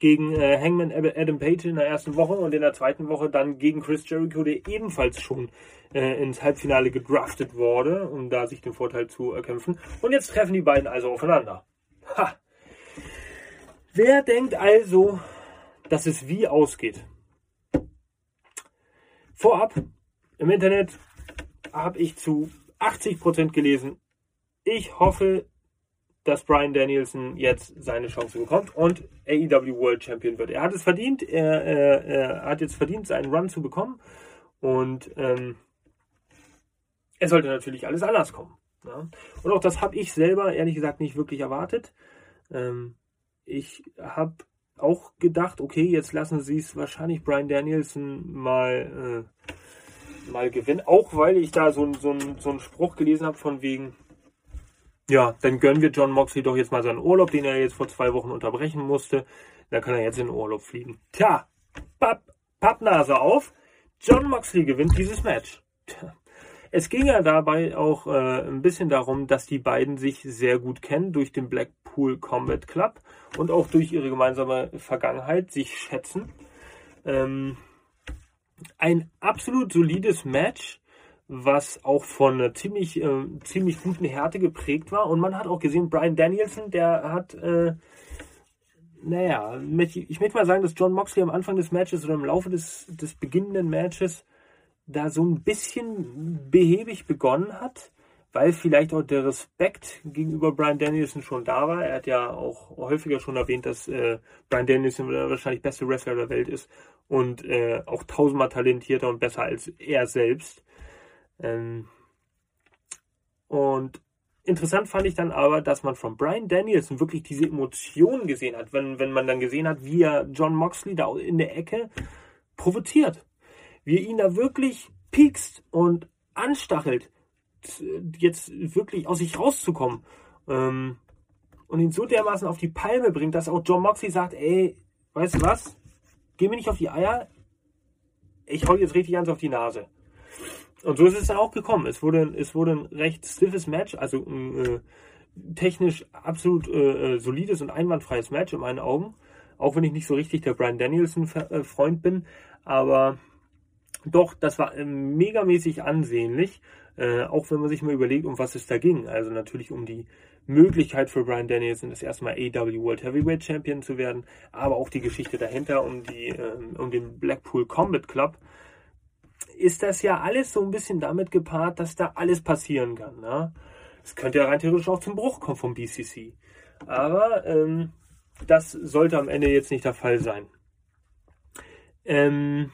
gegen äh, Hangman Adam Page in der ersten Woche und in der zweiten Woche dann gegen Chris Jericho, der ebenfalls schon äh, ins Halbfinale gedraftet wurde, um da sich den Vorteil zu erkämpfen. Und jetzt treffen die beiden also aufeinander. Ha! Wer denkt also, dass es wie ausgeht? Vorab im Internet habe ich zu 80% gelesen. Ich hoffe, dass Brian Danielson jetzt seine Chance bekommt und AEW World Champion wird. Er hat es verdient, er, er, er hat jetzt verdient, seinen Run zu bekommen und ähm, er sollte natürlich alles anders kommen. Ja? Und auch das habe ich selber ehrlich gesagt nicht wirklich erwartet. Ähm, ich habe auch gedacht, okay, jetzt lassen sie es wahrscheinlich Brian Danielson mal, äh, mal gewinnen, auch weil ich da so, so, so einen Spruch gelesen habe von wegen, ja, dann gönnen wir John Moxley doch jetzt mal seinen Urlaub, den er jetzt vor zwei Wochen unterbrechen musste. Da kann er jetzt in den Urlaub fliegen. Tja, Papp, Pappnase auf. John Moxley gewinnt dieses Match. Tja. Es ging ja dabei auch äh, ein bisschen darum, dass die beiden sich sehr gut kennen durch den Blackpool Combat Club und auch durch ihre gemeinsame Vergangenheit sich schätzen. Ähm, ein absolut solides Match was auch von einer ziemlich, äh, ziemlich guten Härte geprägt war. Und man hat auch gesehen, Brian Danielson, der hat, äh, naja, ich möchte mal sagen, dass John Moxley am Anfang des Matches oder im Laufe des, des beginnenden Matches da so ein bisschen behäbig begonnen hat, weil vielleicht auch der Respekt gegenüber Brian Danielson schon da war. Er hat ja auch häufiger schon erwähnt, dass äh, Brian Danielson der wahrscheinlich beste Wrestler der Welt ist und äh, auch tausendmal talentierter und besser als er selbst. Ähm, und interessant fand ich dann aber, dass man von Brian Danielson wirklich diese Emotionen gesehen hat, wenn, wenn man dann gesehen hat, wie er John Moxley da in der Ecke provoziert. Wie er ihn da wirklich piekst und anstachelt, jetzt wirklich aus sich rauszukommen. Ähm, und ihn so dermaßen auf die Palme bringt, dass auch John Moxley sagt, ey, weißt du was? Geh mir nicht auf die Eier. Ich hau jetzt richtig ans auf die Nase. Und so ist es dann auch gekommen. Es wurde, es wurde ein recht stiffes Match, also ein äh, technisch absolut äh, äh, solides und einwandfreies Match in meinen Augen. Auch wenn ich nicht so richtig der Brian Danielson-Freund äh, bin. Aber doch, das war äh, megamäßig ansehnlich. Äh, auch wenn man sich mal überlegt, um was es da ging. Also natürlich um die Möglichkeit für Brian Danielson, das erste Mal AW World Heavyweight Champion zu werden, aber auch die Geschichte dahinter um die äh, um den Blackpool Combat Club, ist das ja alles so ein bisschen damit gepaart, dass da alles passieren kann. Ne? Es könnte ja rein theoretisch auch zum Bruch kommen vom BCC. Aber ähm, das sollte am Ende jetzt nicht der Fall sein. Ähm,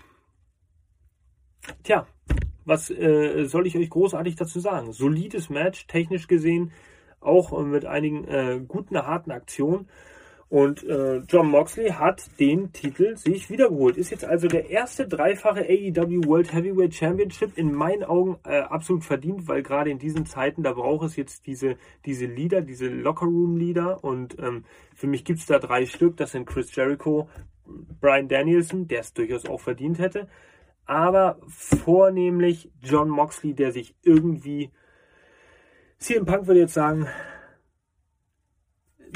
tja, was äh, soll ich euch großartig dazu sagen? Solides Match, technisch gesehen, auch mit einigen äh, guten, harten Aktionen. Und äh, John Moxley hat den Titel sich wiedergeholt. Ist jetzt also der erste dreifache AEW World Heavyweight Championship in meinen Augen äh, absolut verdient, weil gerade in diesen Zeiten, da braucht es jetzt diese, diese Leader, diese Locker-Room-Leader. Und ähm, für mich gibt's da drei Stück. Das sind Chris Jericho, Brian Danielson, der es durchaus auch verdient hätte. Aber vornehmlich John Moxley, der sich irgendwie, CM Punk würde jetzt sagen,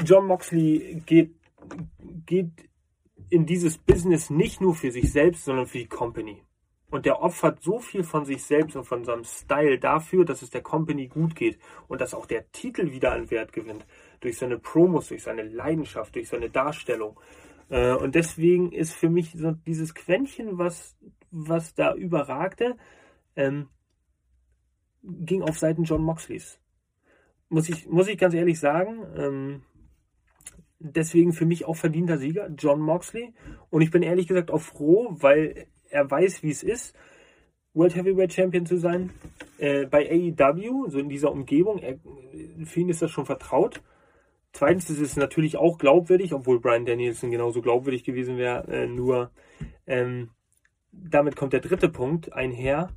John Moxley geht, geht in dieses Business nicht nur für sich selbst, sondern für die Company. Und der opfert so viel von sich selbst und von seinem Style dafür, dass es der Company gut geht und dass auch der Titel wieder an Wert gewinnt. Durch seine Promos, durch seine Leidenschaft, durch seine Darstellung. Äh, und deswegen ist für mich so dieses Quäntchen, was, was da überragte, ähm, ging auf Seiten John Moxleys. Muss ich, muss ich ganz ehrlich sagen. Ähm, Deswegen für mich auch verdienter Sieger, John Moxley. Und ich bin ehrlich gesagt auch froh, weil er weiß, wie es ist. World Heavyweight Champion zu sein. Äh, bei AEW, so in dieser Umgebung, äh, für ihn ist das schon vertraut. Zweitens ist es natürlich auch glaubwürdig, obwohl Brian Danielson genauso glaubwürdig gewesen wäre, äh, nur ähm, damit kommt der dritte Punkt einher.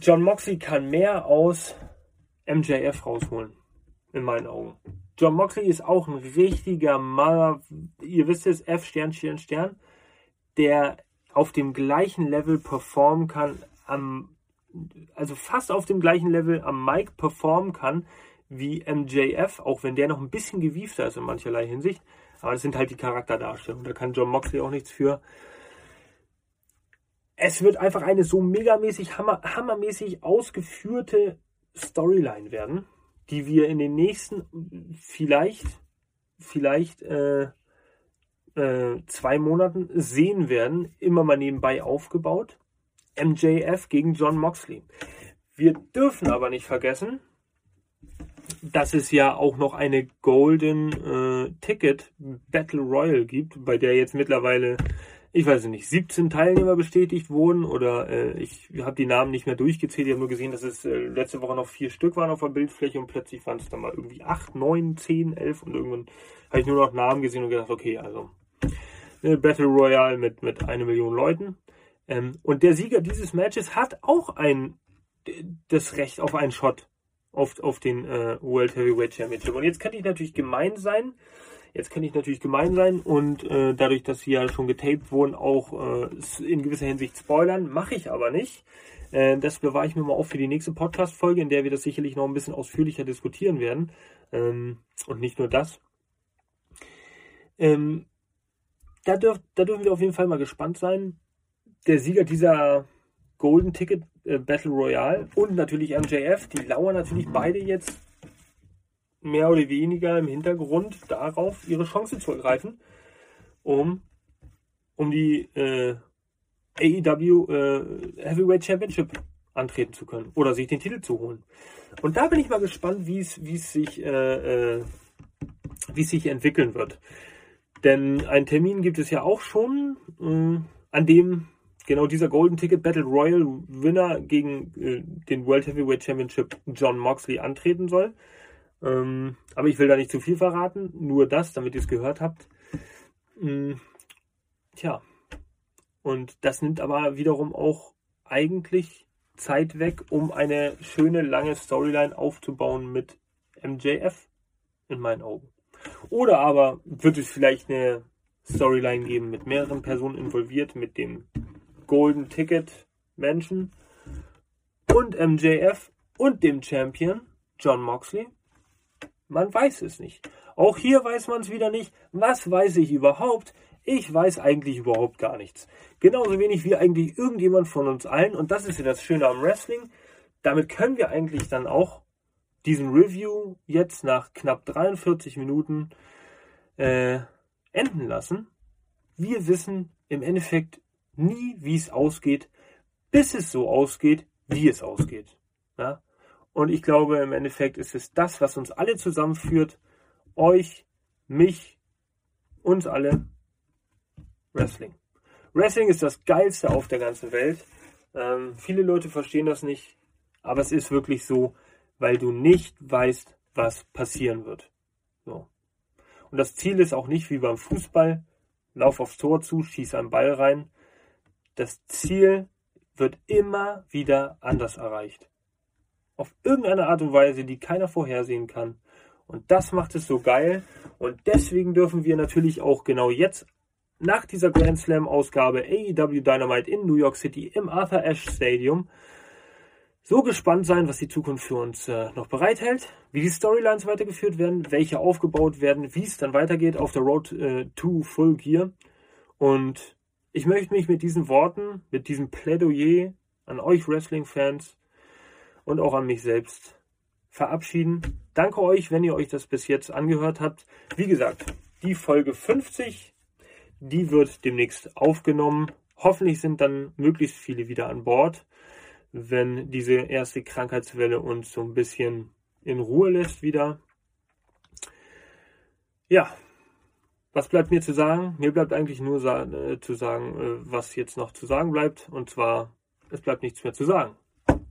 John Moxley kann mehr aus MJF rausholen, in meinen Augen. John Moxley ist auch ein richtiger Maler, ihr wisst es, F Stern, Stern, Stern, der auf dem gleichen Level performen kann, am, also fast auf dem gleichen Level am Mic performen kann wie MJF, auch wenn der noch ein bisschen gewiefter ist in mancherlei Hinsicht. Aber das sind halt die Charakterdarstellungen. Da kann John Moxley auch nichts für. Es wird einfach eine so megamäßig, hammer, hammermäßig ausgeführte Storyline werden, die wir in den nächsten vielleicht, vielleicht äh, äh, zwei Monaten sehen werden, immer mal nebenbei aufgebaut. MJF gegen John Moxley. Wir dürfen aber nicht vergessen, dass es ja auch noch eine Golden äh, Ticket Battle Royal gibt, bei der jetzt mittlerweile, ich weiß nicht, 17 Teilnehmer bestätigt wurden oder äh, ich habe die Namen nicht mehr durchgezählt. Ich habe nur gesehen, dass es äh, letzte Woche noch vier Stück waren auf der Bildfläche und plötzlich waren es dann mal irgendwie 8, 9, 10, 11 und irgendwann habe ich nur noch Namen gesehen und gedacht, okay, also eine Battle Royale mit, mit einer Million Leuten. Ähm, und der Sieger dieses Matches hat auch ein, das Recht auf einen Shot auf, auf den äh, World Heavyweight Championship. Und jetzt könnte ich natürlich gemein sein. Jetzt könnte ich natürlich gemein sein und äh, dadurch, dass sie ja schon getaped wurden, auch äh, in gewisser Hinsicht spoilern. Mache ich aber nicht. Äh, das bewahre ich mir mal auf für die nächste Podcast-Folge, in der wir das sicherlich noch ein bisschen ausführlicher diskutieren werden. Ähm, und nicht nur das. Ähm, da, dürf, da dürfen wir auf jeden Fall mal gespannt sein. Der Sieger dieser Golden Ticket äh, Battle Royale und natürlich MJF, die lauern natürlich beide jetzt mehr oder weniger im Hintergrund darauf, ihre Chance zu ergreifen, um, um die äh, AEW äh, Heavyweight Championship antreten zu können oder sich den Titel zu holen. Und da bin ich mal gespannt, wie es sich äh, äh, sich entwickeln wird. Denn einen Termin gibt es ja auch schon, äh, an dem genau dieser Golden Ticket Battle Royal Winner gegen äh, den World Heavyweight Championship John Moxley antreten soll. Ähm, aber ich will da nicht zu viel verraten, nur das, damit ihr es gehört habt. Ähm, tja, und das nimmt aber wiederum auch eigentlich Zeit weg, um eine schöne lange Storyline aufzubauen mit MJF in meinen Augen. Oder aber wird es vielleicht eine Storyline geben mit mehreren Personen involviert, mit dem Golden Ticket Menschen und MJF und dem Champion John Moxley? Man weiß es nicht. Auch hier weiß man es wieder nicht. Was weiß ich überhaupt? Ich weiß eigentlich überhaupt gar nichts. Genauso wenig wie eigentlich irgendjemand von uns allen. Und das ist ja das Schöne am Wrestling. Damit können wir eigentlich dann auch diesen Review jetzt nach knapp 43 Minuten äh, enden lassen. Wir wissen im Endeffekt nie, wie es ausgeht, bis es so ausgeht, wie es ausgeht. Ja? Und ich glaube, im Endeffekt ist es das, was uns alle zusammenführt. Euch, mich, uns alle. Wrestling. Wrestling ist das Geilste auf der ganzen Welt. Ähm, viele Leute verstehen das nicht, aber es ist wirklich so, weil du nicht weißt, was passieren wird. So. Und das Ziel ist auch nicht wie beim Fußball, lauf aufs Tor zu, schieß einen Ball rein. Das Ziel wird immer wieder anders erreicht. Auf irgendeine Art und Weise, die keiner vorhersehen kann. Und das macht es so geil. Und deswegen dürfen wir natürlich auch genau jetzt nach dieser Grand Slam Ausgabe AEW Dynamite in New York City im Arthur Ashe Stadium so gespannt sein, was die Zukunft für uns äh, noch bereithält, wie die Storylines weitergeführt werden, welche aufgebaut werden, wie es dann weitergeht auf der Road äh, to Full Gear. Und ich möchte mich mit diesen Worten, mit diesem Plädoyer an euch Wrestling-Fans und auch an mich selbst verabschieden. Danke euch, wenn ihr euch das bis jetzt angehört habt. Wie gesagt, die Folge 50, die wird demnächst aufgenommen. Hoffentlich sind dann möglichst viele wieder an Bord wenn diese erste Krankheitswelle uns so ein bisschen in Ruhe lässt wieder. Ja, was bleibt mir zu sagen? Mir bleibt eigentlich nur äh, zu sagen, äh, was jetzt noch zu sagen bleibt. Und zwar es bleibt nichts mehr zu sagen.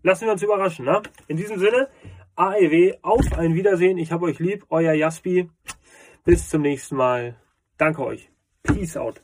Lassen wir uns überraschen. Ne? In diesem Sinne, AEW, auf ein Wiedersehen. Ich habe euch lieb, euer Jaspi. Bis zum nächsten Mal. Danke euch. Peace out.